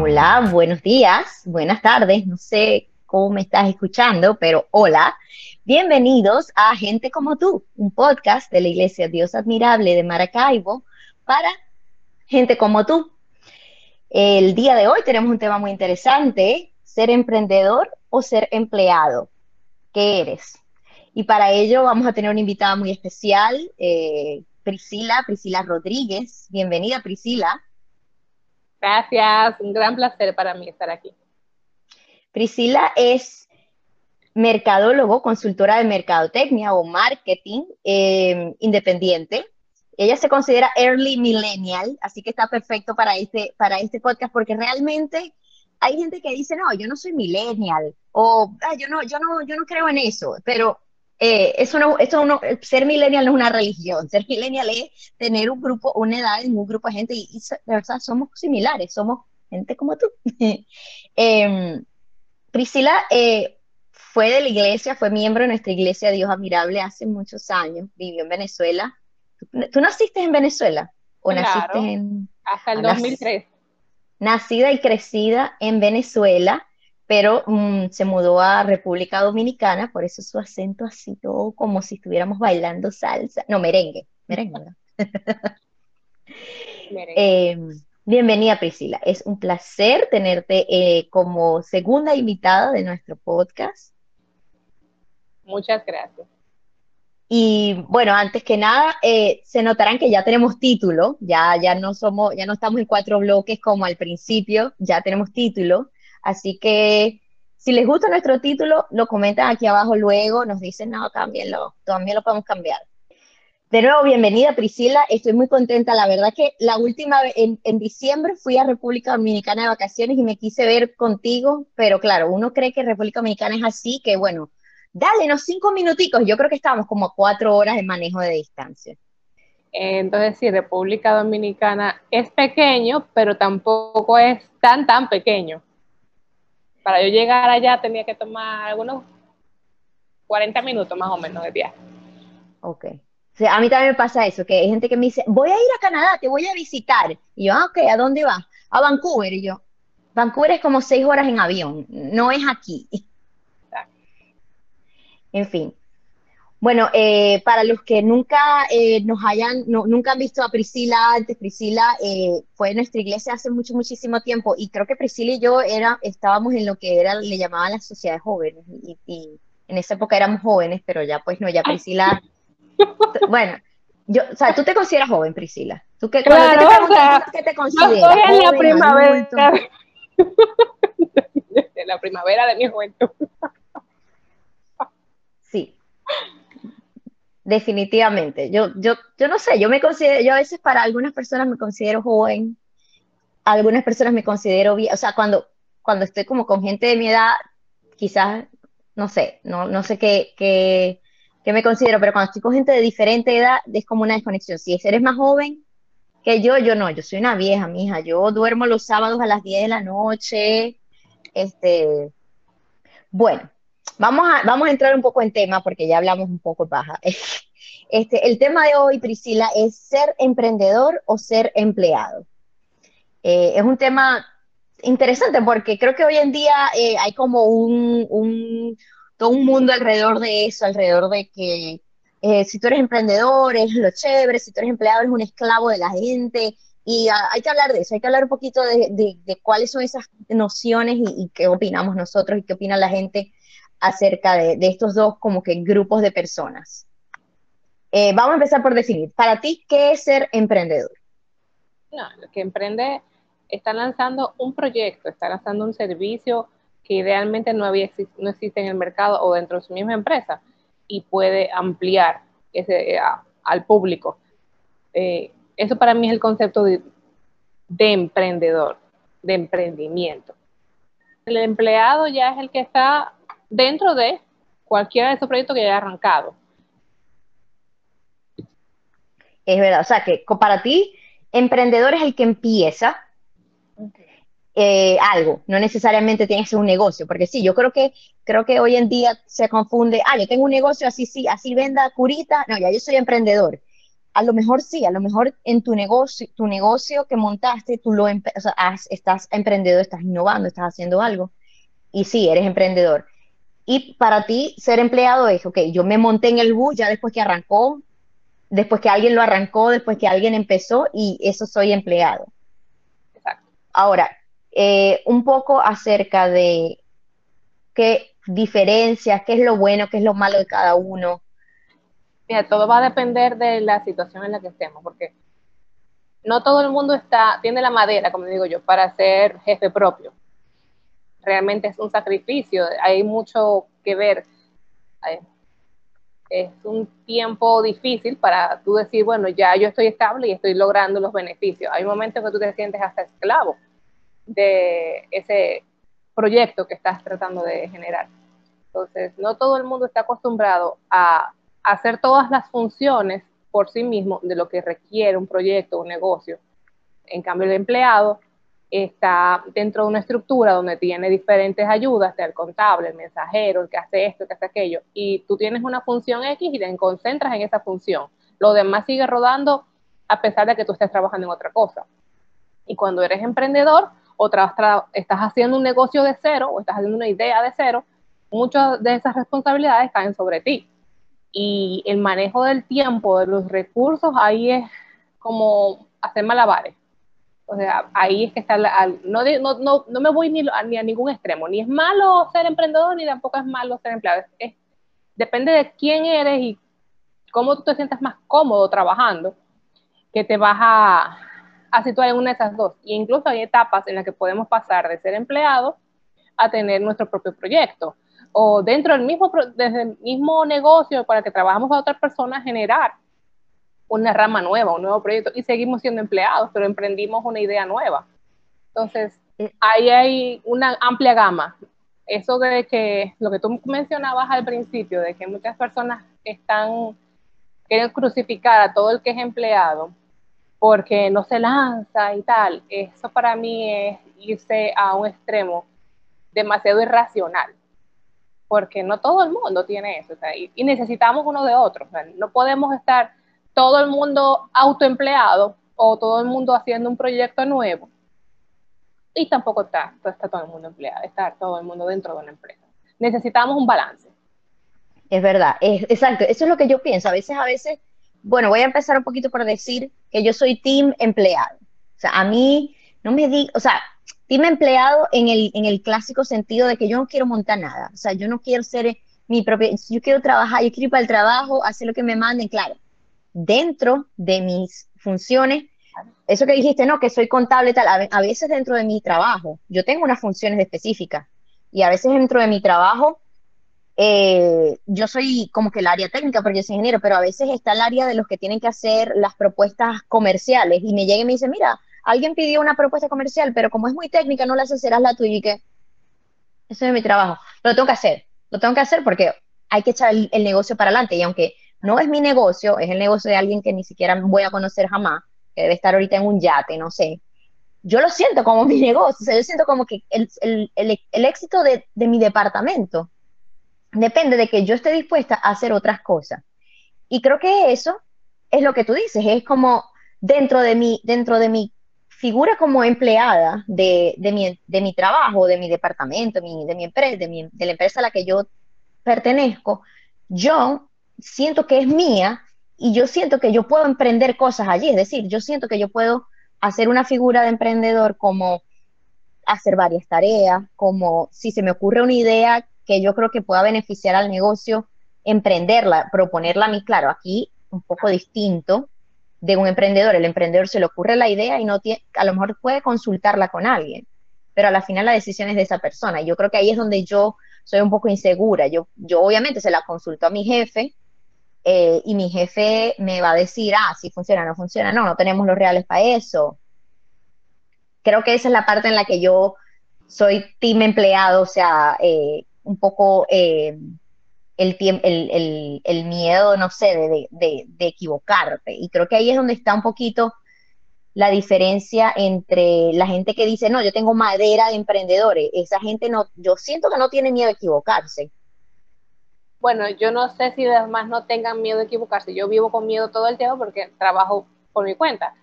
Hola, buenos días, buenas tardes, no sé cómo me estás escuchando, pero hola. Bienvenidos a Gente como tú, un podcast de la Iglesia Dios Admirable de Maracaibo para gente como tú. El día de hoy tenemos un tema muy interesante, ser emprendedor o ser empleado. ¿Qué eres? Y para ello vamos a tener una invitada muy especial, eh, Priscila, Priscila Rodríguez. Bienvenida, Priscila. Gracias, un gran placer para mí estar aquí. Priscila es mercadólogo, consultora de mercadotecnia o marketing eh, independiente. Ella se considera early millennial, así que está perfecto para este, para este podcast porque realmente hay gente que dice, no, yo no soy millennial o ah, yo, no, yo, no, yo no creo en eso, pero eh, no, ser millennial no es una religión, ser millennial es tener un grupo, una edad en un grupo de gente y, de verdad somos similares, somos gente como tú. Em, Priscila eh, fue de la iglesia, fue miembro de nuestra iglesia Dios Admirable hace muchos años, vivió en Venezuela. ¿Tú, naciste en Venezuela? ¿O naciste en...? Hasta el 2003. Nacida y crecida en Venezuela, pero mm, se mudó a República Dominicana, por eso su acento así todo como si estuviéramos bailando salsa, no, merengue, merengue. Em, bienvenida Priscila, es un placer tenerte eh, como segunda invitada de nuestro podcast. Muchas gracias. Y bueno, antes que nada, eh, se notarán que ya tenemos título, ya, ya no somos, ya no estamos en cuatro bloques como al principio, ya tenemos título. Así que si les gusta nuestro título, lo comentan aquí abajo luego, nos dicen, no, cámbienlo, también lo podemos cambiar. De nuevo, bienvenida Priscila, estoy muy contenta. La verdad que la última vez, en, en, diciembre fui a República Dominicana de vacaciones y me quise ver contigo, pero claro, uno cree que República Dominicana es así, que bueno, dale, unos cinco minuticos. Yo creo que estábamos como a cuatro horas de manejo de distancia. Entonces, sí, República Dominicana es pequeño, pero tampoco es tan, tan pequeño para yo llegar allá tenía que tomar algunos 40 minutos más o menos de viaje. Ok. a mí también me pasa eso, que hay gente que me dice, voy a ir a Canadá, te voy a visitar. Y yo, ah, ok, ¿a dónde vas? A Vancouver. Y yo, Vancouver es como seis horas en avión, no es aquí. En fin, bueno, eh, para los que nunca eh, nos hayan, nunca han visto a Priscila antes, Priscila eh, fue en nuestra iglesia hace mucho, muchísimo tiempo y creo que Priscila y yo era, estábamos en lo que era, le llamaban la sociedad de jóvenes y, en esa época éramos jóvenes, pero ya pues no, ya Priscila, bueno, yo, o sea, tú te consideras joven, Priscila. ¿Tú que, claro, te o sea, ¿qué te consideras? Yo estoy en la primavera. de la primavera de mi juventud. Sí, definitivamente. Yo, yo, yo no sé, yo me considero, yo a veces para algunas personas me considero joven, algunas personas me considero bien, o sea, cuando, cuando estoy como con gente de mi edad, quizás, no sé, no, no sé qué, qué, qué me considero, pero cuando estoy con gente de diferente edad, es como una desconexión. Si eres más joven que yo, yo no, yo soy una vieja, mija, yo duermo los sábados a las 10 de la noche, este, bueno, Vamos a, vamos a entrar un poco en tema porque ya hablamos un poco baja. Este, el tema de hoy, Priscila, es ser emprendedor o ser empleado. Eh, es un tema interesante porque creo que hoy en día eh, hay como un, un, todo un mundo alrededor de eso, alrededor de que eh, si tú eres emprendedor es lo chévere, si tú eres empleado eres un esclavo de la gente. Y ah, hay que hablar de eso, hay que hablar un poquito de, de, cuáles son esas nociones y, y, qué opinamos nosotros y qué opina la gente acerca de, estos dos como que grupos de personas. Eh, vamos a empezar por definir, para ti, ¿qué es ser emprendedor? No, lo que emprende está lanzando un proyecto, está lanzando un servicio que idealmente no, había, no existe en el mercado o dentro de su misma empresa y puede ampliar ese, eh, al público. Eh, eso para mí es el concepto de, de emprendedor, de emprendimiento. El empleado ya es el que está dentro de cualquiera de esos proyectos que haya arrancado. Es verdad, o sea que para ti, emprendedor es el que empieza eh, algo, no necesariamente tiene que ser un negocio, porque sí, yo creo que, creo que hoy en día se confunde, ah, yo tengo un negocio, así sí, así venda curita, no, ya yo soy emprendedor. a lo mejor sí, a lo mejor en tu negocio, tu negocio que montaste, tú lo estás emprendedor, estás innovando, estás haciendo algo. Y sí, eres emprendedor. Y para ti, ser empleado es, ok, yo me monté en el bus ya después que arrancó, después que alguien lo arrancó, después que alguien empezó, y eso soy empleado. Exacto. Ahora, eh, un poco acerca de qué diferencias, qué es lo bueno, qué es lo malo de cada uno. Mira, todo va a depender de la situación en la que estemos, porque no todo el mundo está, tiene la madera, como digo yo, para ser jefe propio. Realmente es un sacrificio, hay mucho que ver. Es un tiempo difícil para tú decir, bueno, ya yo estoy estable y estoy logrando los beneficios. Hay momentos que tú te sientes hasta esclavo de ese proyecto que estás tratando de generar. Entonces, no todo el mundo está acostumbrado a hacer todas las funciones por sí mismo de lo que requiere un proyecto, un negocio. En cambio, el empleado está dentro de una estructura donde tiene diferentes ayudas, el contable, el mensajero, el que hace esto, el que hace aquello, y tú tienes una función X y te concentras en esa función. Lo demás sigue rodando a pesar de que tú estés trabajando en otra cosa. Y cuando eres emprendedor, o estás haciendo un negocio de cero o estás haciendo una idea de cero, muchas de esas responsabilidades caen sobre ti. Y el manejo del tiempo, de los recursos, ahí es como hacer malabares. O sea, ahí es que está, no, no, no, me voy ni, a ningún extremo, ni es malo ser emprendedor, ni tampoco es malo ser empleado. depende de quién eres y cómo tú te sientas más cómodo trabajando, que te vas a, a situar en una de esas dos. Y incluso hay etapas en las que podemos pasar de ser empleados a tener nuestro propio proyecto. O dentro del mismo, desde el mismo negocio para que trabajamos a otras personas, generar una rama nueva, un nuevo proyecto. Y seguimos siendo empleados, pero emprendimos una idea nueva. Entonces, ahí hay una amplia gama. Eso de que lo que tú mencionabas al principio, de que muchas personas están quieren crucificar a todo el que es empleado porque no se lanza y tal. Eso para mí es irse a un extremo demasiado irracional, porque no todo el mundo tiene eso, y, necesitamos uno de otro. no podemos estar todo el mundo autoempleado o todo el mundo haciendo un proyecto nuevo y tampoco está, está todo el mundo empleado, está todo el mundo dentro de una empresa. Necesitamos un balance. Es verdad, es, exacto, eso es lo que yo pienso. A veces, a veces bueno, voy a empezar un poquito por decir que yo soy team empleado. O sea, a mí no me di, o sea, team empleado en el, en el clásico sentido de que yo no quiero montar nada. O sea, yo no quiero ser mi propia, yo quiero trabajar, yo quiero ir para el trabajo, hacer lo que me manden, claro. Dentro de mis funciones, eso que dijiste, no, que soy contable tal, a, veces dentro de mi trabajo, yo tengo unas funciones específicas y a veces dentro de mi trabajo eh, yo soy como que el área técnica, porque yo soy ingeniero, pero a veces está el área de los que tienen que hacer las propuestas comerciales y me llega y me dice, mira, alguien pidió una propuesta comercial, pero como es muy técnica, no la haces, serás la tuya y que ese es mi trabajo. Lo tengo que hacer, lo tengo que hacer porque hay que echar el, negocio para adelante y aunque no es mi negocio, es el negocio de alguien que ni siquiera voy a conocer jamás, que debe estar ahorita en un yate, no sé. Yo lo siento como mi negocio, o sea, yo siento como que el, el, el éxito de, de mi departamento depende de que yo esté dispuesta a hacer otras cosas. Y creo que eso es lo que tú dices, es como dentro de mi, dentro de mi figura como empleada de, mi, de mi trabajo, de mi departamento, de mi empresa, de, de la empresa a la que yo pertenezco, yo siento que es mía y yo siento que yo puedo emprender cosas allí, es decir, yo siento que yo puedo hacer una figura de emprendedor como hacer varias tareas, como si se me ocurre una idea que yo creo que pueda beneficiar al negocio, emprenderla, proponerla a mí, claro, aquí un poco distinto de un emprendedor. El emprendedor se le ocurre la idea y no tiene, a lo mejor puede consultarla con alguien, pero a la final la decisión es de esa persona. Yo creo que ahí es donde yo soy un poco insegura. Yo, yo obviamente se la consulto a mi jefe eh, y mi jefe me va a decir, ah, si funciona, no funciona, no, no tenemos los reales para eso. Creo que esa es la parte en la que yo soy team empleado, o sea, eh, un poco eh, el, el, el, miedo, no sé, de, de, de, equivocarte. Y creo que ahí es donde está un poquito la diferencia entre la gente que dice, no, yo tengo madera de emprendedores. Esa gente no, yo siento que no tiene miedo a equivocarse. Bueno, yo no sé si los demás no tengan miedo de equivocarse. Yo vivo con miedo todo el tiempo porque trabajo por mi cuenta,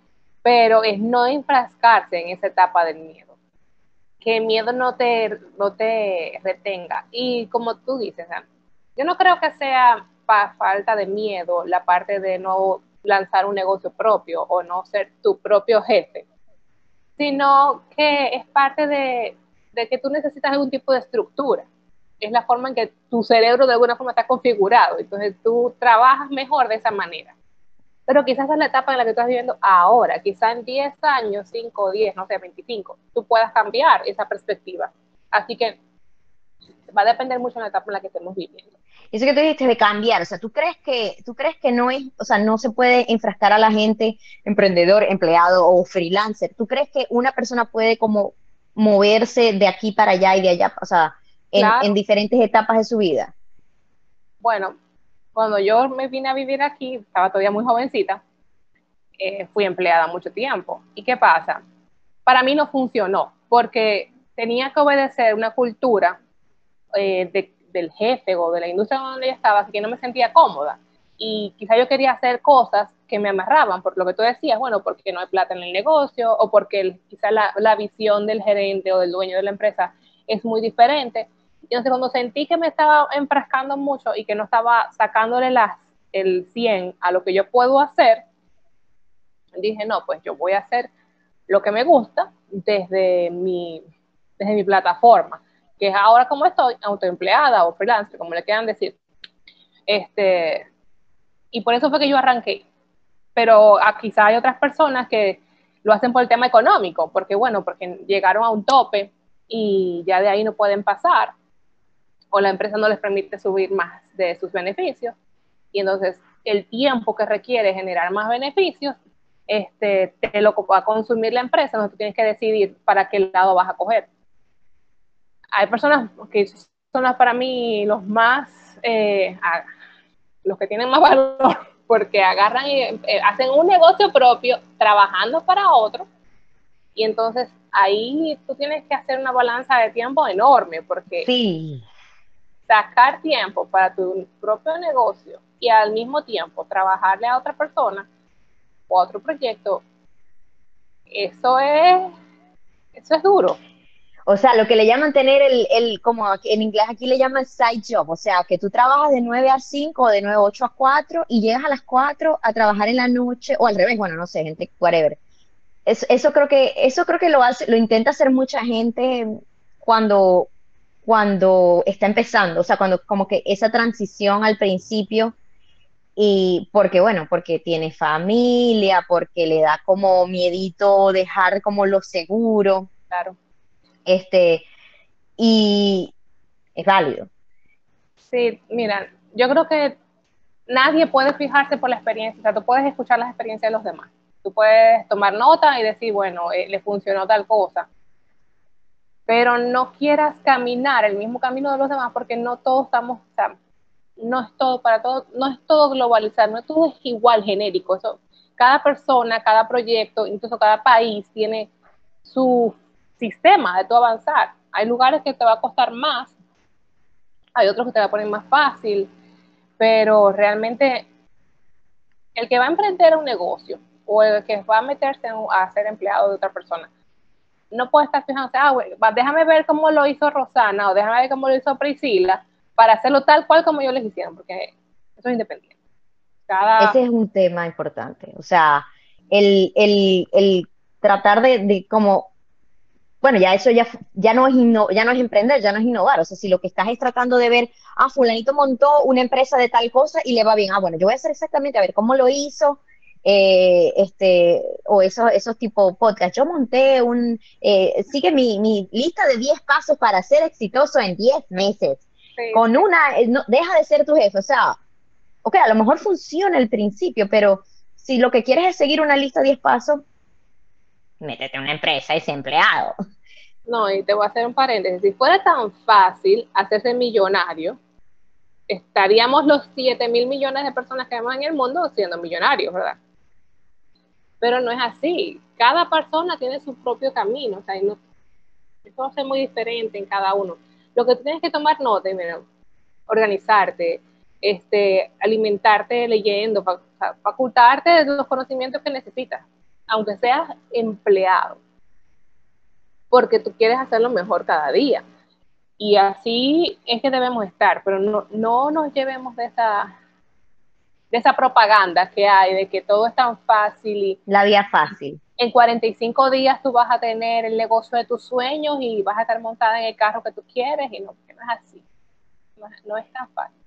pero es no enfrascarse en esa etapa del miedo. Que el miedo no te, no te retenga. Y como tú dices, yo no creo que sea falta de miedo la parte de no lanzar un negocio propio o no ser tu propio jefe, sino que es parte de, de que tú necesitas algún tipo de estructura es la forma en que tu cerebro de alguna forma está configurado. Entonces tú trabajas mejor de esa manera. Pero quizás es la etapa en la que estás viviendo ahora. Quizás en 10 años, 5, 10, no sé, 25, tú puedas cambiar esa perspectiva. Así que va a depender mucho de la etapa en la que estemos viviendo. Eso que tú dijiste de cambiar, o sea, ¿tú crees que, tú crees que no es, o sea, no se puede enfrascar a la gente, emprendedor, empleado o freelancer? ¿Tú crees que una persona puede como moverse de aquí para allá y de allá, o sea, en, diferentes etapas de su vida? Bueno, cuando yo me vine a vivir aquí, estaba todavía muy jovencita, eh, fui empleada mucho tiempo. ¿Y qué pasa? Para mí no funcionó, porque tenía que obedecer una cultura eh, del jefe o de la industria donde yo estaba, que no me sentía cómoda. Y quizá yo quería hacer cosas que me amarraban, por lo que tú decías, bueno, porque no hay plata en el negocio, o porque quizá la, la visión del gerente o del dueño de la empresa es muy diferente. Entonces, cuando sentí que me estaba enfrascando mucho y que no estaba sacándole las, el 100 a lo que yo puedo hacer, dije, no, pues yo voy a hacer lo que me gusta desde mi, desde mi plataforma, que es ahora como estoy, autoempleada o freelancer, como le quieran decir. Este, y por eso fue que yo arranqué. Pero a, quizá hay otras personas que lo hacen por el tema económico, porque bueno, porque llegaron a un tope y ya de ahí no pueden pasar o la empresa no les permite subir más de sus beneficios. Y entonces el tiempo que requiere generar más beneficios, este, te lo va a consumir la empresa, entonces tú tienes que decidir para qué lado vas a coger. Hay personas que son para mí los más, eh, los que tienen más valor, porque agarran y eh, hacen un negocio propio trabajando para otro, y entonces ahí tú tienes que hacer una balanza de tiempo enorme, porque sí sacar tiempo para tu propio negocio y al mismo tiempo trabajarle a otra persona o a otro proyecto, eso es, eso es duro. O sea, lo que le llaman tener el, el, como en inglés aquí le llaman side job, o sea, que tú trabajas de 9 a 5 o de 9 a 8 a 4 y llegas a las 4 a trabajar en la noche o al revés, bueno, no sé, gente, whatever. Eso, eso creo que, eso creo que lo hace, lo intenta hacer mucha gente cuando, cuando está empezando, o sea, cuando como que esa transición al principio y porque bueno, porque tiene familia, porque le da como miedito dejar como lo seguro. Claro. Este, y es válido. Sí, mira, yo creo que nadie puede fijarse por la experiencia, o sea, tú puedes escuchar las experiencias de los demás. Tú puedes tomar nota y decir, bueno, eh, le funcionó tal cosa pero no quieras caminar el mismo camino de los demás porque no todos estamos, o sea, no es todo para todos, no es todo globalizado, no todo es igual genérico, cada persona, cada proyecto, incluso cada país tiene su sistema de todo avanzar. Hay lugares que te va a costar más, hay otros que te va a poner más fácil, pero realmente el que va a emprender un negocio o el que va a meterse a ser empleado de otra persona, no puede estar fijándose, ah, bueno, déjame ver cómo lo hizo Rosana o déjame ver cómo lo hizo Priscila para hacerlo tal cual como yo les hicieron, porque eso es independiente. Ese es un tema importante. O sea, el, tratar de, como, bueno, ya eso ya, ya, no es ya no es emprender, ya no es innovar. O sea, si lo que estás es tratando de ver, ah, fulanito montó una empresa de tal cosa y le va bien, ah, bueno, yo voy a hacer exactamente, a ver cómo lo hizo, eh, este, o esos, esos tipo podcast. Yo monté un, eh, sigue mi, lista de 10 pasos para ser exitoso en 10 meses. Con una, eh, no, deja de ser tu jefe. O sea, ok, a lo mejor funciona al principio, pero si lo que quieres es seguir una lista de 10 pasos, métete en una empresa y sé empleado. No, y te voy a hacer un paréntesis. Si fuera tan fácil hacerse millonario, estaríamos los 7 mil millones de personas que vemos en el mundo siendo millonarios, ¿verdad? Pero no es así. Cada persona tiene su propio camino, o sea, no, a ser muy diferente en cada uno. Lo que tú tienes que tomar nota, mira, organizarte, este, alimentarte leyendo, facultarte de los conocimientos que necesitas, aunque seas empleado, porque tú quieres hacerlo mejor cada día. Y así es que debemos estar, pero no, no nos llevemos de esa, de esa propaganda que hay, de que todo es tan fácil. Y La vía fácil. En 45 días tú vas a tener el negocio de tus sueños y vas a estar montada en el carro que tú quieres y no, no es así. no es tan fácil.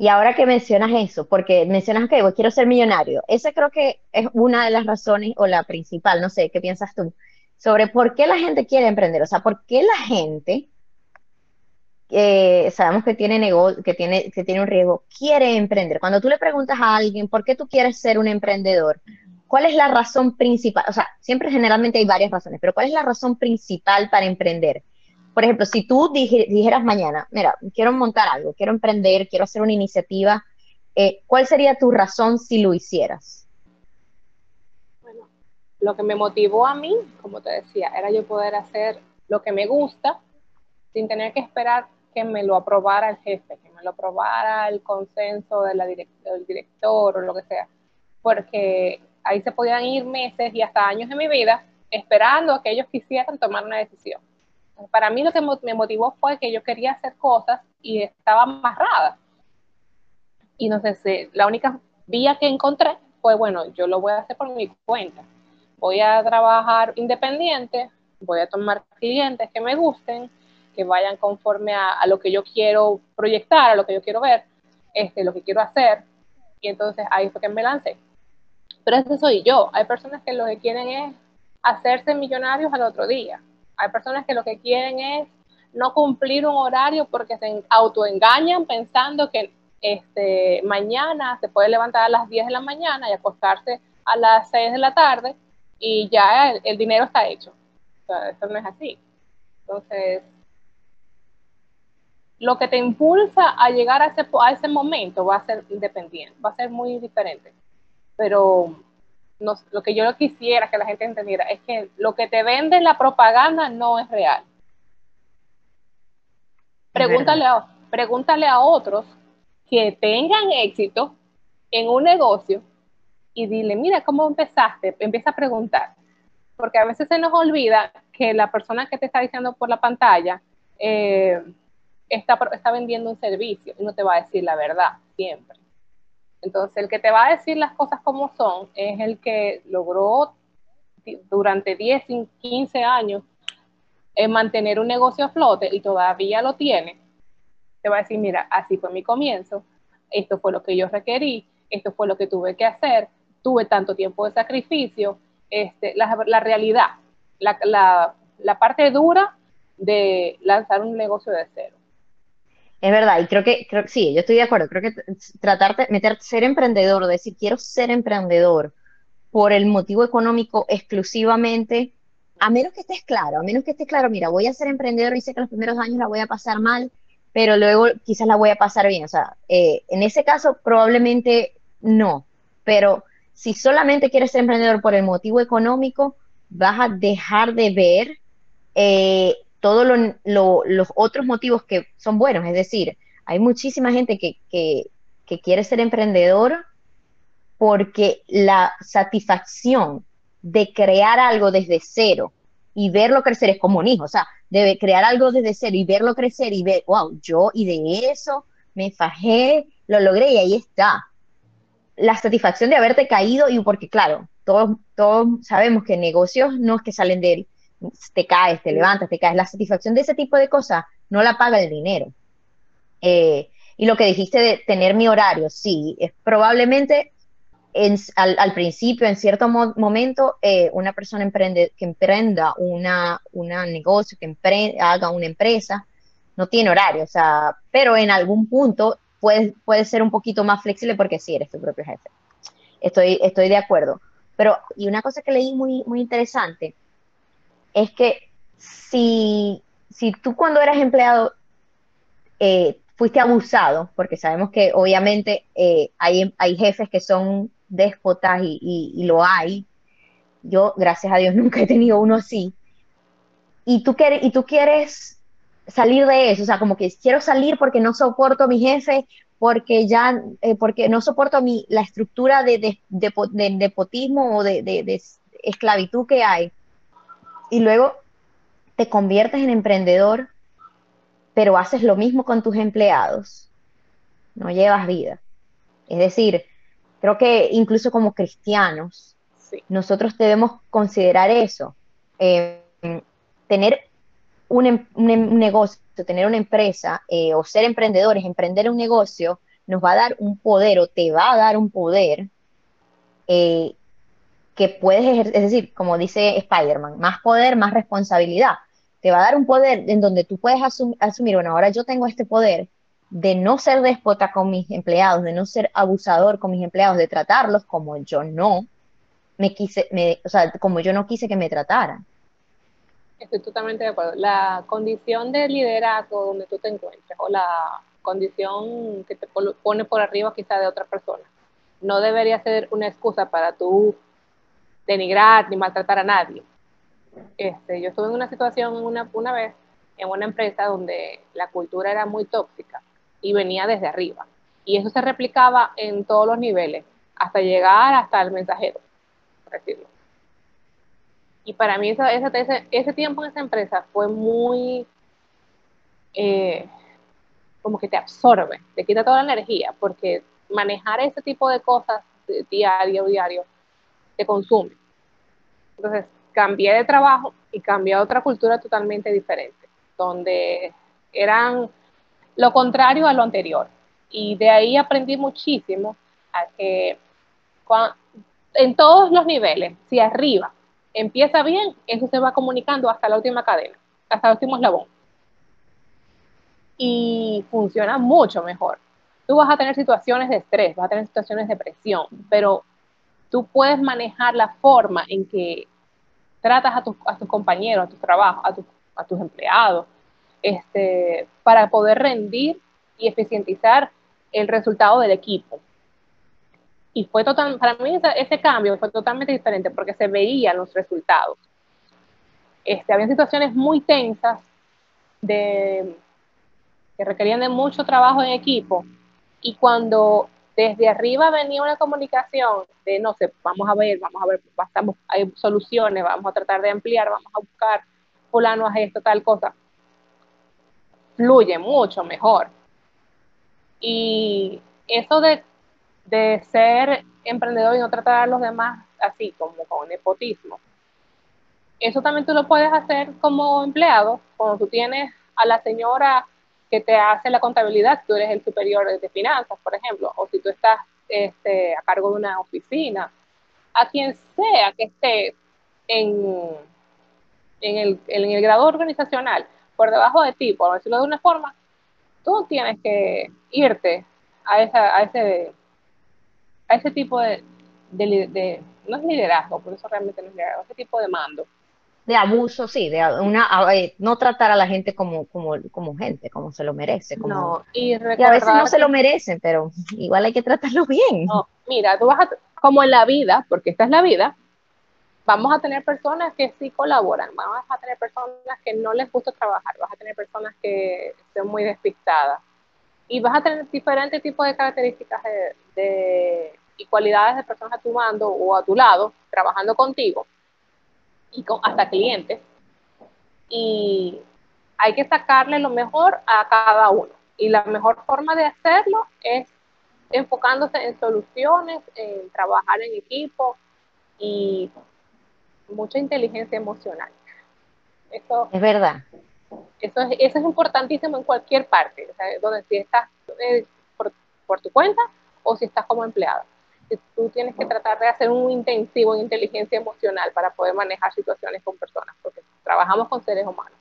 Y ahora que mencionas eso, porque mencionas que quiero ser millonario, esa creo que es una de las razones o la principal, no sé, ¿qué piensas tú? Sobre por qué la gente quiere emprender, o sea, por qué la gente, sabemos que tiene, negocio, que, tiene, que tiene un riesgo, quiere emprender. Cuando tú le preguntas a alguien, ¿por qué tú quieres ser un emprendedor? ¿Cuál es la razón principal? O sea, siempre generalmente hay varias razones, pero ¿cuál es la razón principal para emprender? por ejemplo, si tú dijeras mañana, mira, quiero montar algo, quiero emprender, quiero hacer una iniciativa, eh, ¿cuál sería tu razón si lo hicieras? Bueno, lo que me motivó a mí, como te decía, era yo poder hacer lo que me gusta sin tener que esperar que me lo aprobara el jefe, que me lo aprobara el consenso de la del director o lo que sea, porque ahí se podían ir meses y hasta años de mi vida esperando a que ellos quisieran tomar una decisión para mí lo que me motivó fue que yo quería hacer cosas y estaba amarrada. Y no sé, la única vía que encontré fue, bueno, yo lo voy a hacer por mi cuenta. Voy a trabajar independiente, voy a tomar clientes que me gusten, que vayan conforme a, lo que yo quiero proyectar, a lo que yo quiero ver, este, lo que quiero hacer. Y entonces ahí fue que me lancé. Pero ese soy yo. Hay personas que lo que quieren es hacerse millonarios al otro día. Hay personas que lo que quieren es no cumplir un horario porque se autoengañan pensando que este, mañana se puede levantar a las 10 de la mañana y acostarse a las 6 de la tarde y ya el, dinero está hecho. O sea, eso no es así. Entonces, lo que te impulsa a llegar a ese, a ese momento va a ser independiente, va a ser muy diferente. Pero lo que yo quisiera que la gente entendiera es que lo que te vende la propaganda no es real. Pregúntale a, pregúntale a otros que tengan éxito en un negocio y dile, mira, ¿cómo empezaste? Empieza a preguntar. Porque a veces se nos olvida que la persona que te está diciendo por la pantalla eh, está, está vendiendo un servicio y no te va a decir la verdad siempre. Entonces, el que te va a decir las cosas como son es el que logró durante 10, 15 años eh, mantener un negocio a flote y todavía lo tiene. Te va a decir, mira, así fue mi comienzo, esto fue lo que yo requerí, esto fue lo que tuve que hacer, tuve tanto tiempo de sacrificio, este, la, realidad, la, la parte dura de lanzar un negocio de cero. Es verdad, y creo que, creo que sí, yo estoy de acuerdo. Creo que tratar de meter, ser emprendedor, decir quiero ser emprendedor por el motivo económico exclusivamente, a menos que estés claro, a menos que estés claro, mira, voy a ser emprendedor y sé que los primeros años la voy a pasar mal, pero luego quizás la voy a pasar bien. O sea, eh, en ese caso probablemente no, pero si solamente quieres ser emprendedor por el motivo económico, vas a dejar de ver eh, todos los otros motivos que son buenos. Es decir, hay muchísima gente que, quiere ser emprendedor porque la satisfacción de crear algo desde cero y verlo crecer es como un hijo, o sea, debe crear algo desde cero y verlo crecer y ver, wow, yo y de eso me fajé, lo logré y ahí está. La satisfacción de haberte caído y porque claro, todos, todos sabemos que negocios no es que salen de él, te caes, te levantas, te caes. La satisfacción de ese tipo de cosas no la paga el dinero. Eh, y lo que dijiste de tener mi horario, sí, es probablemente al, principio, en cierto momento, eh, una persona emprende, que emprenda una, una negocio, que haga una empresa, no tiene horario, o sea, pero en algún punto puede, puede ser un poquito más flexible porque sí, eres tu propio jefe. Estoy, estoy de acuerdo. Pero, y una cosa que leí muy, muy interesante, es que si, si tú cuando eras empleado eh, fuiste abusado, porque sabemos que obviamente eh, hay, hay jefes que son déspotas y, lo hay, yo gracias a Dios nunca he tenido uno así, y tú y tú quieres salir de eso, o sea, como que quiero salir porque no soporto a mi jefe, porque ya, eh, porque no soporto mi, la estructura de, de, de, o de, esclavitud que hay. Y luego te conviertes en emprendedor, pero haces lo mismo con tus empleados. No llevas vida. Es decir, creo que incluso como cristianos, nosotros debemos considerar eso. Eh, tener un, un, negocio, tener una empresa eh, o ser emprendedores, emprender un negocio, nos va a dar un poder o te va a dar un poder eh, que puedes ejercer, es decir, como dice Spider-Man, más poder, más responsabilidad. Te va a dar un poder en donde tú puedes asumir, bueno, ahora yo tengo este poder de no ser déspota con mis empleados, de no ser abusador con mis empleados, de tratarlos como yo no me quise, me, o sea, como yo no quise que me trataran. Estoy totalmente de acuerdo. La condición de liderazgo donde tú te encuentres o la condición que te pone por arriba quizá de otra persona no debería ser una excusa para tú denigrar ni maltratar a nadie. Este, yo estuve en una situación una, una vez en una empresa donde la cultura era muy tóxica y venía desde arriba. Y eso se replicaba en todos los niveles, hasta llegar hasta el mensajero, por decirlo. Y para mí ese, ese, tiempo en esa empresa fue muy, eh, como que te absorbe, te quita toda la energía, porque manejar ese tipo de cosas diario, diario, te consume. Entonces, cambié de trabajo y cambié a otra cultura totalmente diferente, donde eran lo contrario a lo anterior. Y de ahí aprendí muchísimo a que en todos los niveles, si arriba empieza bien, eso se va comunicando hasta la última cadena, hasta el último eslabón. Y funciona mucho mejor. Tú vas a tener situaciones de estrés, vas a tener situaciones de presión, pero tú puedes manejar la forma en que tratas a, tus, compañeros, a tus trabajos, a, a tus empleados, este, para poder rendir y eficientizar el resultado del equipo y fue total, para mí ese, cambio fue totalmente diferente porque se veían los resultados. Este, había situaciones muy tensas de, que requerían de mucho trabajo en equipo y cuando desde arriba venía una comunicación de, no sé, vamos a ver, vamos a ver, pasamos, hay soluciones, vamos a tratar de ampliar, vamos a buscar, fulano a esto, tal cosa, fluye mucho mejor. Y eso de de ser emprendedor y no tratar a los demás así, como con nepotismo. Eso también tú lo puedes hacer como empleado, cuando tú tienes a la señora que te hace la contabilidad, tú eres el superior de finanzas, por ejemplo, o si tú estás este, a cargo de una oficina, a quien sea que esté en, en, el, en el grado organizacional, por debajo de ti, por decirlo de una forma, tú tienes que irte a, esa, a ese a ese tipo de, de, no es liderazgo, por eso realmente no es liderazgo, ese tipo de mando. De abuso, sí, de una, no tratar a la gente como, como, como gente, como se lo merece. Como, no, y, a veces no se lo merecen, pero igual hay que tratarlo bien. No, mira, tú vas a, como en la vida, porque esta es la vida, vamos a tener personas que sí colaboran, vamos a tener personas que no les gusta trabajar, vas a tener personas que son muy despistadas, y vas a tener diferentes tipos de características de, y cualidades de personas a tu mando o a tu lado, trabajando contigo, y con, hasta clientes. Y hay que sacarle lo mejor a cada uno. Y la mejor forma de hacerlo es enfocándose en soluciones, en trabajar en equipo y mucha inteligencia emocional. Eso, es verdad. Eso es, eso es importantísimo en cualquier parte, donde si estás eh, por, tu cuenta o si estás como empleada. Tú tienes que tratar de hacer un intensivo en inteligencia emocional para poder manejar situaciones con personas, porque trabajamos con seres humanos.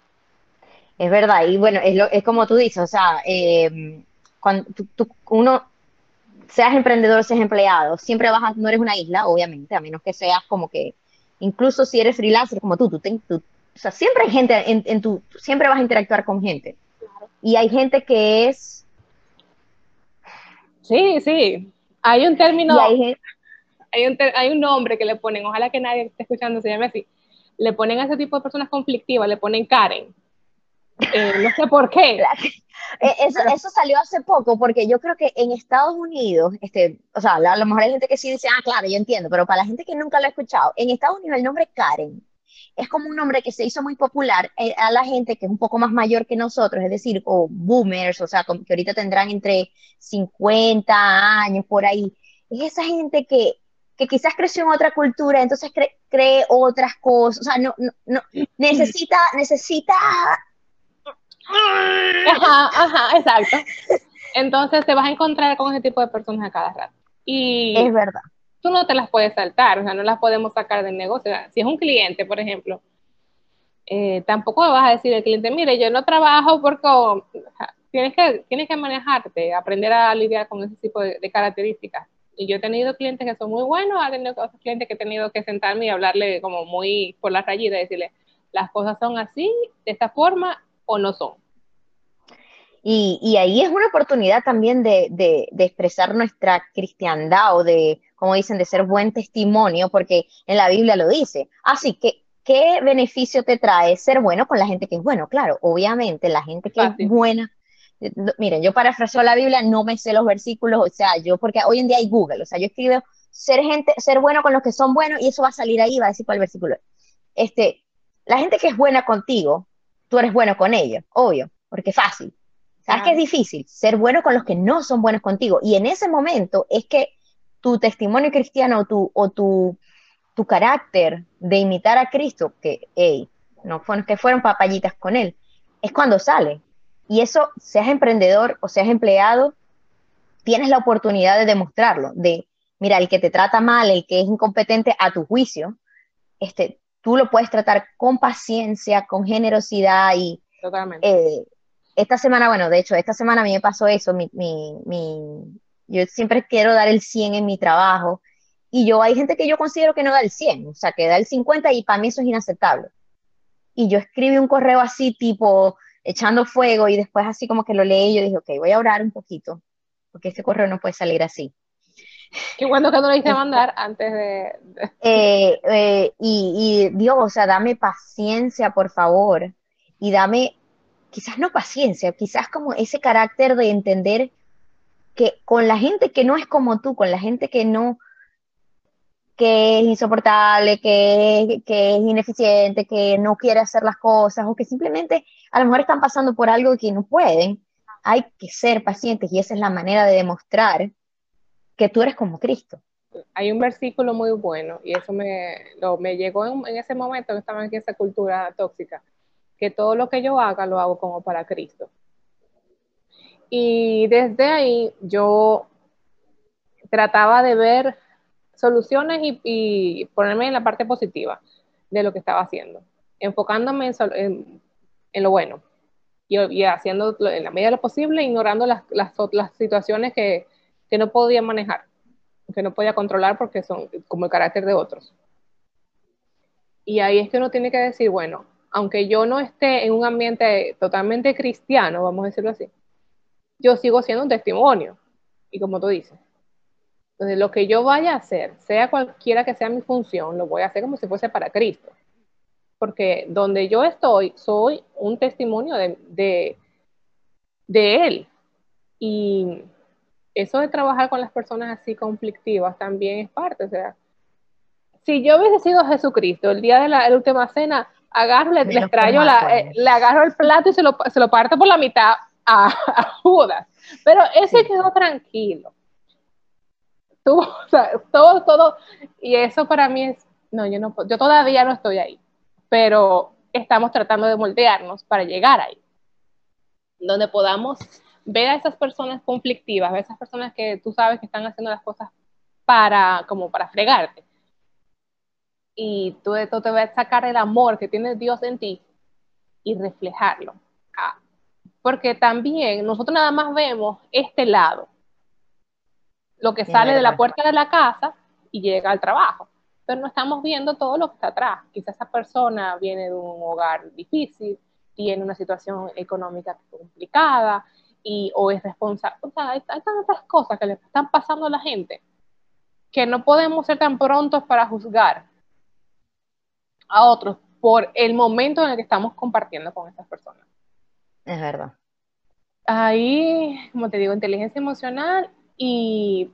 Es verdad, y bueno, es, es como tú dices, o sea, eh, cuando tú, uno, seas emprendedor, seas empleado, siempre vas a, no eres una isla, obviamente, a menos que seas como que, incluso si eres freelancer como tú, tú, tú, o sea, siempre hay gente en, tu, siempre vas a interactuar con gente. Y hay gente que es... Sí, sí. Hay un término, hay, un, hay un nombre que le ponen, ojalá que nadie esté escuchando se llame así, le ponen a ese tipo de personas conflictivas, le ponen Karen. Eh, no sé por qué. Eh, eso, eso, salió hace poco, porque yo creo que en Estados Unidos, este, o sea, a lo mejor hay gente que sí dice, ah, claro, yo entiendo, pero para la gente que nunca lo ha escuchado, en Estados Unidos el nombre Karen es como un nombre que se hizo muy popular eh, a la gente que es un poco más mayor que nosotros, es decir, o boomers, o sea, que ahorita tendrán entre 50 años por ahí. Es esa gente que, que quizás creció en otra cultura, entonces cree otras cosas, o sea, no, no, no necesita, necesita Ajá, ajá, exacto. Entonces te vas a encontrar con ese tipo de personas a cada rato. Y es verdad. Tú no te las puedes saltar, o sea, no las podemos sacar del negocio. si es un cliente, por ejemplo, eh, tampoco vas a decir al cliente, mire, yo no trabajo porque tienes, que, tienes que manejarte, aprender a lidiar con ese tipo de, características. Y yo he tenido clientes que son muy buenos, he tenido otros clientes que he tenido que sentarme y hablarle como muy por la rayita y decirle, las cosas son así, de esta forma, o no son. Y, y ahí es una oportunidad también de, de, de, expresar nuestra cristiandad o de, como dicen, de ser buen testimonio, porque en la Biblia lo dice. Así que, ¿qué beneficio te trae ser bueno con la gente que es bueno? Claro, obviamente, la gente que es buena. Miren, yo parafraseo la Biblia, no me sé los versículos, o sea, yo, porque hoy en día hay Google, o sea, yo escribo ser gente, ser bueno con los que son buenos y eso va a salir ahí, va a decir cuál versículo. Este, la gente que es buena contigo, tú eres bueno con ellos, obvio, porque es fácil. ¿Sabes que es difícil? Ser bueno con los que no son buenos contigo. Y en ese momento es que tu testimonio cristiano o tu, o tu, tu carácter de imitar a Cristo, que, hey, no fueron que fueron papayitas con él, es cuando sale. Y eso, seas emprendedor o seas empleado, tienes la oportunidad de demostrarlo, de, mira, el que te trata mal, el que es incompetente a tu juicio, este, tú lo puedes tratar con paciencia, con generosidad y... Totalmente. Eh, esta semana, bueno, de hecho, esta semana a mí me pasó eso, mi, mi, mi, yo siempre quiero dar el 100 en mi trabajo y yo hay gente que yo considero que no da el 100, o sea, que da el 50 y para mí eso es inaceptable. Y yo escribí un correo así tipo echando fuego y después así como que lo leí y yo dije, ok, voy a orar un poquito, porque este correo no puede salir así. Qué bueno que no lo hice mandar antes de... Eh, eh, y, y Dios, o sea, dame paciencia, por favor, y dame, quizás no paciencia, quizás como ese carácter de entender que con la gente que no es como tú, con la gente que no, que es insoportable, que, que es ineficiente, que no quiere hacer las cosas, o que simplemente a lo mejor están pasando por algo que no pueden, hay que ser pacientes y esa es la manera de demostrar que tú eres como Cristo. Hay un versículo muy bueno y eso me, me llegó en, ese momento que estaba en esa cultura tóxica, que todo lo que yo haga lo hago como para Cristo. Y desde ahí yo trataba de ver soluciones y, ponerme en la parte positiva de lo que estaba haciendo, enfocándome en, lo bueno y, y, haciendo en la medida de lo posible, ignorando las, las, las situaciones que, que no podía manejar, que no podía controlar porque son como el carácter de otros. Y ahí es que uno tiene que decir, bueno, aunque yo no esté en un ambiente totalmente cristiano, vamos a decirlo así, yo sigo siendo un testimonio. Y como tú dices, entonces lo que yo vaya a hacer, sea cualquiera que sea mi función, lo voy a hacer como si fuese para Cristo. Porque donde yo estoy, soy un testimonio de, de, Él. Y eso de trabajar con las personas así conflictivas también es parte. O sea, si yo hubiese sido Jesucristo el día de la, última cena, agarro, le, le, la, eh, le agarro el plato y se lo, se lo parto por la mitad a, Judas. Pero ese quedó tranquilo. O sea, todo, todo. Y eso para mí es, no, yo no yo todavía no estoy ahí. Pero estamos tratando de moldearnos para llegar ahí. Donde podamos ver a esas personas conflictivas, a esas personas que tú sabes que están haciendo las cosas para, como para fregarte. Y tú, tú te vas a sacar el amor que tiene Dios en ti y reflejarlo. Ah, porque también nosotros nada más vemos este lado, lo que sale de la puerta de la casa y llega al trabajo, pero no estamos viendo todo lo que está atrás. Quizás esa persona viene de un hogar difícil, tiene una situación económica complicada, y, o es responsable. O sea, hay, tantas cosas que le están pasando a la gente que no podemos ser tan prontos para juzgar a otros por el momento en el que estamos compartiendo con esas personas. Es verdad. Ahí, como te digo, inteligencia emocional y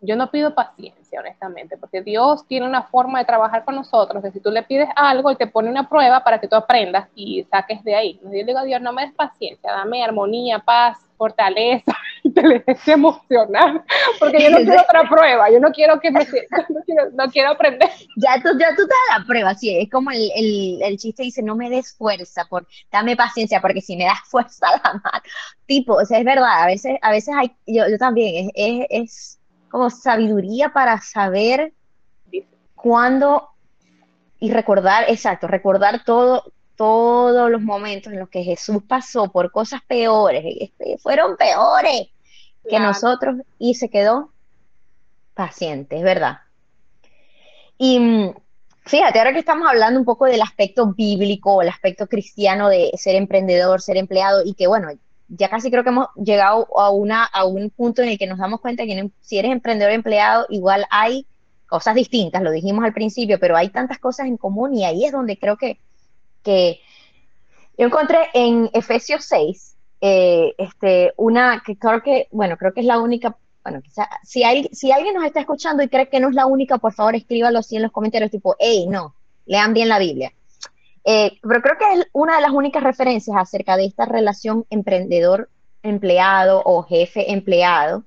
yo no pido paciencia, honestamente, porque Dios tiene una forma de trabajar con nosotros, que si tú le pides algo, Él te pone una prueba para que tú aprendas y saques de ahí. Yo digo a Dios, no me des paciencia, dame armonía, paz, fortaleza, inteligencia emocional, porque yo no quiero otra prueba, yo no quiero que me, no quiero, no quiero aprender. Ya tú, ya tú te das la prueba, sí, es como el, el, el, chiste dice, no me des fuerza, por, dame paciencia, porque si me das fuerza, la mal. Tipo, o sea, es verdad, a veces, a veces hay, yo, yo también, es, es, es como sabiduría para saber cuándo y recordar, exacto, recordar todo, todos los momentos en los que Jesús pasó por cosas peores, fueron peores que nosotros y se quedó paciente, es verdad. Y mm, fíjate, ahora que estamos hablando un poco del aspecto bíblico, el aspecto cristiano de ser emprendedor, ser empleado, y que bueno, ya casi creo que hemos llegado a, una, a un punto en el que nos damos cuenta que si eres emprendedor empleado, igual hay cosas distintas, lo dijimos al principio, pero hay tantas cosas en común y ahí es donde creo que, que yo encontré en Efesios 6, eh, este, una que creo que, bueno, creo que es la única, bueno, quizá, si, alguien nos está escuchando y cree que no es la única, por favor escríbalo así en los comentarios, tipo, hey, no, lean bien la Biblia. Eh, pero creo que es una de las únicas referencias acerca de esta relación emprendedor-empleado o jefe-empleado.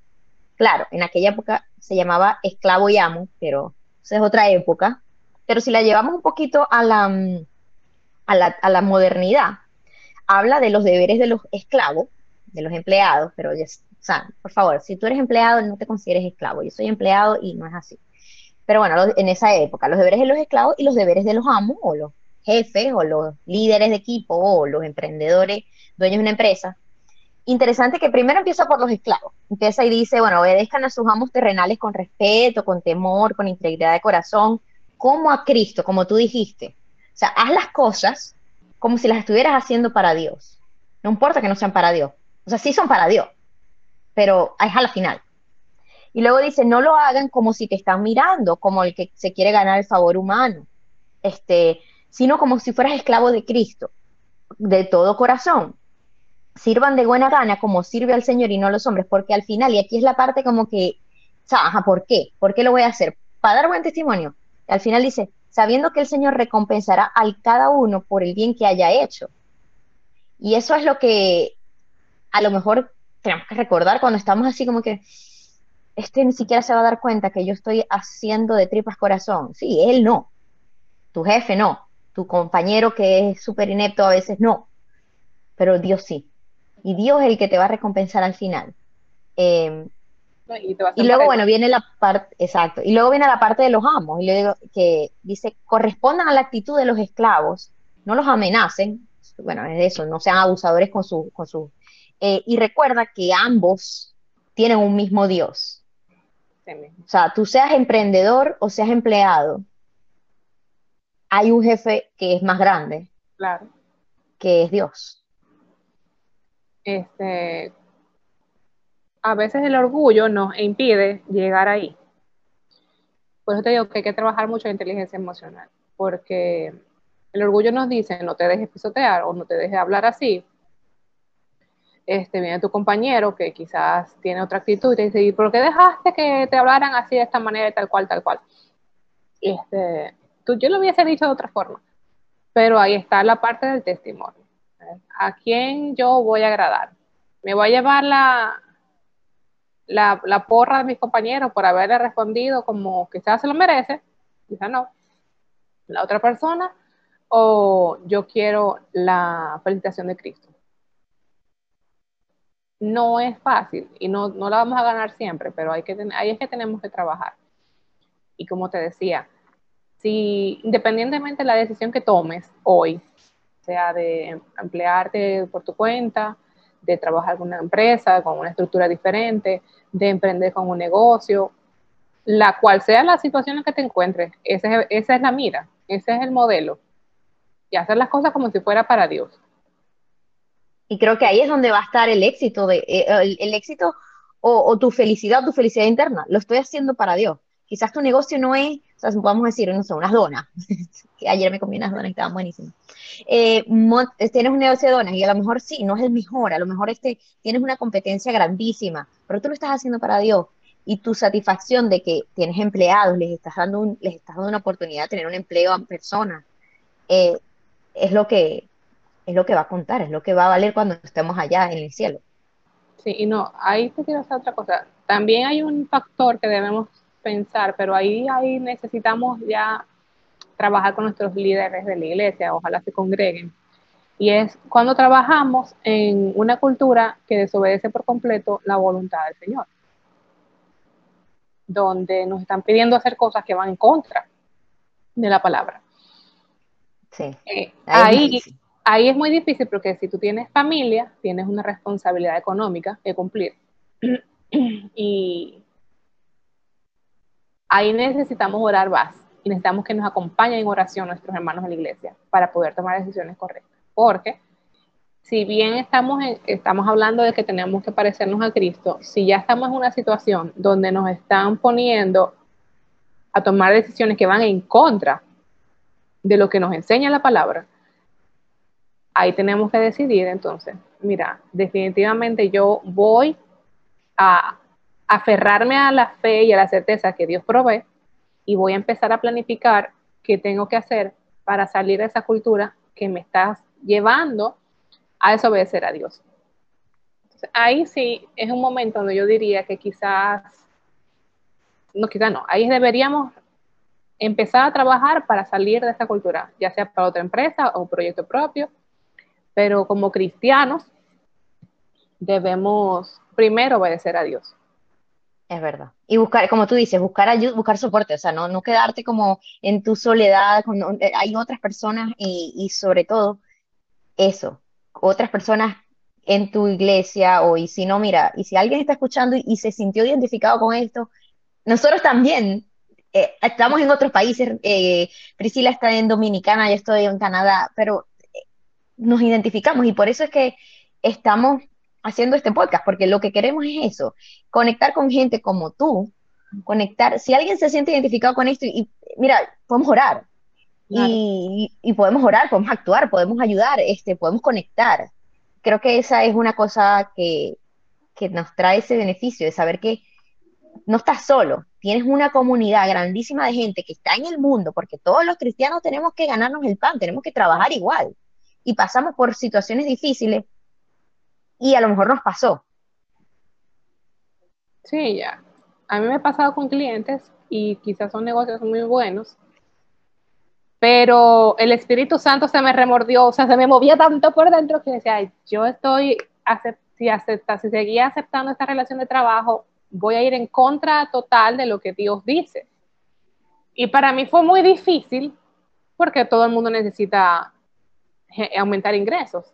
Claro, en aquella época se llamaba esclavo y amo, pero esa es otra época. Pero si la llevamos un poquito a la, mm, a la, a la modernidad, habla de los deberes de los esclavos, de los empleados, pero ya, o sea, por favor, si tú eres empleado, no te consideres esclavo. Yo soy empleado y no es así. Pero bueno, en esa época, los deberes de los esclavos y los deberes de los amos o los jefes o los líderes de equipo o los emprendedores, dueños de una empresa. Interesante que primero empieza por los esclavos. Empieza y dice, bueno, obedezcan a sus amos terrenales con respeto, con temor, con integridad de corazón, como a Cristo, como tú dijiste. O sea, haz las cosas como si las estuvieras haciendo para Dios. No importa que no sean para Dios. O sea, sí son para Dios, pero es a la final. Y luego dice, no lo hagan como si te están mirando, como el que se quiere ganar el favor humano. Este, sino como si fueras esclavo de Cristo, de todo corazón. Sirvan de buena gana como sirve al Señor y no a los hombres, porque al final, y aquí es la parte como que, ajá, ¿por qué? ¿Por qué lo voy a hacer? Para dar buen testimonio. al final dice, sabiendo que el Señor recompensará al cada uno por el bien que haya hecho. Y eso es lo que a lo mejor tenemos que recordar cuando estamos así como que, este ni siquiera se va a dar cuenta que yo estoy haciendo de tripas corazón. Sí, él no. Tu jefe no tu compañero que es súper inepto a veces no, pero Dios sí. Y Dios es el que te va a recompensar al final. Em, y, luego, bueno, viene la parte, exacto, y luego viene la parte de los amos, y le digo que dice, correspondan a la actitud de los esclavos, no los amenacen, bueno, es eso, no sean abusadores con su, con su, eh, y recuerda que ambos tienen un mismo Dios. O sea, tú seas emprendedor o seas empleado, hay un jefe que es más grande. Claro. Que es Dios. Este, a veces el orgullo nos impide llegar ahí. Por eso te digo que hay que trabajar mucho en inteligencia emocional, porque el orgullo nos dice no te dejes pisotear o no te dejes hablar así. Este, viene tu compañero que quizás tiene otra actitud y te dice, ¿y por qué dejaste que te hablaran así de esta manera, tal cual, tal cual? Este, yo lo hubiese dicho de otra forma, pero ahí está la parte del testimonio. ¿A quién yo voy a agradar? ¿Me voy a llevar la, la, porra de mis compañeros por haberle respondido como quizás se lo merece? Quizás no. La otra persona, o yo quiero la felicitación de Cristo. No es fácil y no, no la vamos a ganar siempre, pero hay que, ahí es que tenemos que trabajar. Y como te decía, si independientemente de la decisión que tomes hoy, sea de emplearte por tu cuenta, de trabajar con una empresa, con una estructura diferente, de emprender con un negocio, la cual sea la situación en que te encuentres, esa es, la mira, ese es el modelo. Y hacer las cosas como si fuera para Dios. Y creo que ahí es donde va a estar el éxito, de, eh, el, éxito o, tu felicidad, tu felicidad interna. Lo estoy haciendo para Dios quizás tu negocio no es, o sea, vamos a decir, no sé, unas donas, ayer me comí unas donas y estaban buenísimas. Eh, tienes un negocio de donas y a lo mejor sí, no es el mejor, a lo mejor este, tienes una competencia grandísima, pero tú lo estás haciendo para Dios y tu satisfacción de que tienes empleados, les estás dando, les estás dando una oportunidad de tener un empleo a personas, eh, es lo que es lo que va a contar, es lo que va a valer cuando estemos allá en el cielo. Sí, y no, ahí te quiero hacer otra cosa. También hay un factor que debemos pensar, pero ahí, ahí necesitamos ya trabajar con nuestros líderes de la iglesia, ojalá se congreguen. Y es cuando trabajamos en una cultura que desobedece por completo la voluntad del Señor, donde nos están pidiendo hacer cosas que van en contra de la palabra. Sí. Eh, ahí, ahí es muy difícil porque si tú tienes familia, tienes una responsabilidad económica que cumplir. y ahí necesitamos orar más y necesitamos que nos acompañen en oración nuestros hermanos de la iglesia para poder tomar decisiones correctas. Porque si bien estamos, estamos hablando de que tenemos que parecernos a Cristo, si ya estamos en una situación donde nos están poniendo a tomar decisiones que van en contra de lo que nos enseña la palabra, ahí tenemos que decidir entonces, mira, definitivamente yo voy a aferrarme a la fe y a la certeza que Dios provee y voy a empezar a planificar qué tengo que hacer para salir de esa cultura que me está llevando a desobedecer a Dios. ahí sí es un momento donde yo diría que quizás, no, quizás no, ahí deberíamos empezar a trabajar para salir de esa cultura, ya sea para otra empresa o un proyecto propio, pero como cristianos debemos primero obedecer a Dios. Es verdad. Y buscar, como tú dices, buscar ayuda, buscar soporte, o sea, no, no quedarte como en tu soledad, cuando eh, hay otras personas y, y sobre todo eso, otras personas en tu iglesia o y si no, mira, y si alguien está escuchando y, se sintió identificado con esto, nosotros también eh, estamos en otros países, eh, Priscila está en Dominicana, yo estoy en Canadá, pero nos identificamos y por eso es que estamos haciendo este podcast, porque lo que queremos es eso, conectar con gente como tú, conectar, si alguien se siente identificado con esto, y, mira, podemos orar, y, podemos orar, podemos actuar, podemos ayudar, este, podemos conectar. Creo que esa es una cosa que, que nos trae ese beneficio de saber que no estás solo, tienes una comunidad grandísima de gente que está en el mundo, porque todos los cristianos tenemos que ganarnos el pan, tenemos que trabajar igual y pasamos por situaciones difíciles y a lo mejor nos pasó. Sí, ya. A mí me ha pasado con clientes y quizás son negocios muy buenos, pero el Espíritu Santo se me remordió, o sea, se me movía tanto por dentro que decía, yo estoy, si, acepta, si seguía aceptando esta relación de trabajo, voy a ir en contra total de lo que Dios dice. Y para mí fue muy difícil porque todo el mundo necesita aumentar ingresos.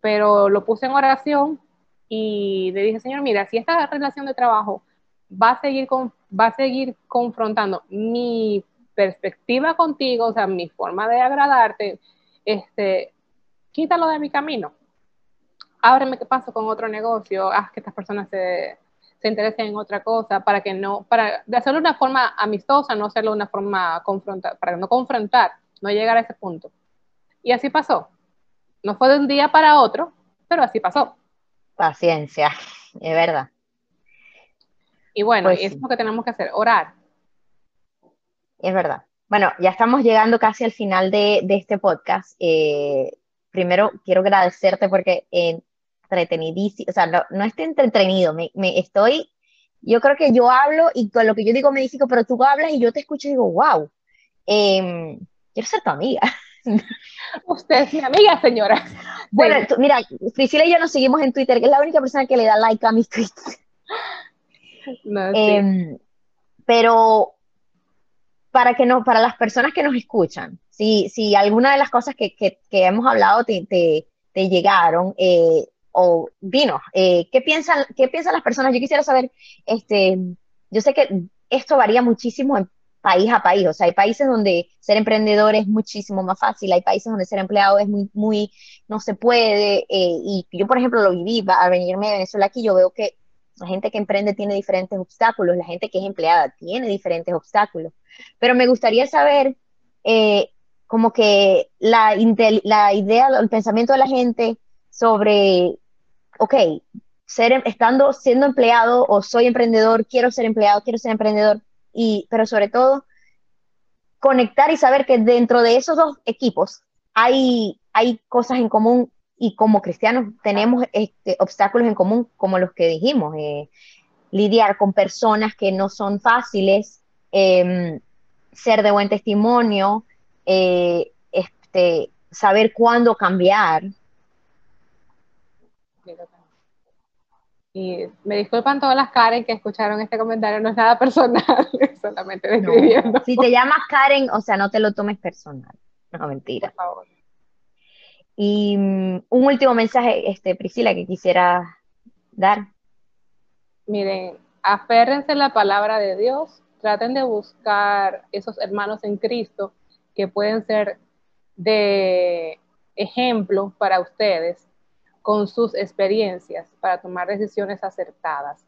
Pero lo puse en oración y le dije, Señor, mira, si esta relación de trabajo va a seguir, con, va a seguir confrontando mi perspectiva contigo, o sea, mi forma de agradarte, este, quítalo de mi camino. Ábreme qué paso con otro negocio, haz que estas personas se, se interesen en otra cosa, para que no, para de hacerlo de una forma amistosa, no hacerlo de una forma confrontar, para no confrontar, no llegar a ese punto. Y así pasó. No fue de un día para otro, pero así pasó. Paciencia, es verdad. Y bueno, pues es lo que tenemos que hacer, orar. Es verdad. Bueno, ya estamos llegando casi al final de, este podcast. Eh, primero, quiero agradecerte porque entretenidísimo, o sea, no, no estoy entretenido, me, estoy, yo creo que yo hablo y con lo que yo digo me digo, pero tú hablas y yo te escucho y digo, wow, em, quiero ser tu amiga. Usted es mi amiga, señora. Bueno, mira, Priscila y yo nos seguimos en Twitter, que es la única persona que le da like a mis tweets. Em, pero para que no, para las personas que nos escuchan, si, si alguna de las cosas que, hemos hablado te, te, llegaron, eh, o vino, eh, ¿qué, piensan, ¿qué piensan las personas? Yo quisiera saber, este, yo sé que esto varía muchísimo en país a país. O sea, hay países donde ser emprendedor es muchísimo más fácil, hay países donde ser empleado es muy, muy, no se puede. Eh, y yo, por ejemplo, lo viví, a venirme de Venezuela aquí, yo veo que La gente que emprende tiene diferentes obstáculos, la gente que es empleada tiene diferentes obstáculos. Pero me gustaría saber eh, como que la, idea, el pensamiento de la gente sobre, ok, ser, estando, siendo empleado o soy emprendedor, quiero ser empleado, quiero ser emprendedor, y, pero sobre todo conectar y saber que dentro de esos dos equipos hay, hay cosas en común y como cristianos tenemos este, obstáculos en común como los que dijimos, eh, lidiar con personas que no son fáciles, em, ser de buen testimonio, eh, este, saber cuándo cambiar. Y me disculpan todas las Karen que escucharon este comentario, no es nada personal, solamente describiendo. Si te llamas Karen, o sea, no te lo tomes personal. No, mentira. Por favor. Y mm, un último mensaje, este, Priscila, que quisiera dar. Miren, aférrense a la palabra de Dios, traten de buscar esos hermanos en Cristo que pueden ser de ejemplo para ustedes con sus experiencias para tomar decisiones acertadas.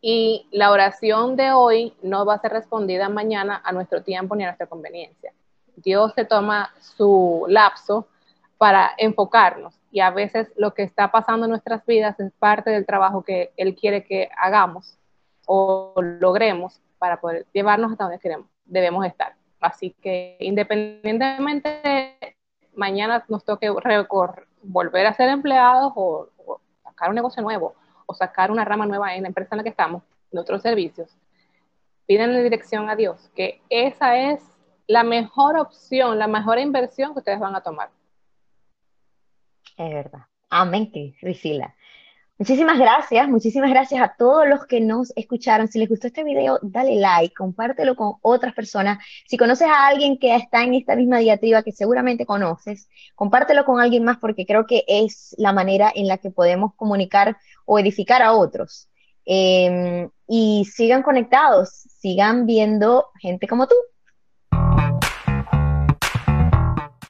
Y la oración de hoy no va a ser respondida mañana a nuestro tiempo ni a nuestra conveniencia. Dios se toma su lapso para enfocarnos y a veces lo que está pasando en nuestras vidas es parte del trabajo que Él quiere que hagamos o logremos para poder llevarnos hasta donde queremos, debemos estar. Así que independientemente mañana nos toque volver a ser empleados o, sacar un negocio nuevo o sacar una rama nueva en la empresa en la que estamos, en otros servicios, piden dirección a Dios, que esa es la mejor opción, la mejor inversión que ustedes van a tomar. Es verdad. Amén, Priscila. Muchísimas gracias, muchísimas gracias a todos los que nos escucharon. Si les gustó este video, dale like, compártelo con otras personas. Si conoces a alguien que está en esta misma diatriba que seguramente conoces, compártelo con alguien más porque creo que es la manera en la que podemos comunicar o edificar a otros. Em, y sigan conectados, sigan viendo gente como tú.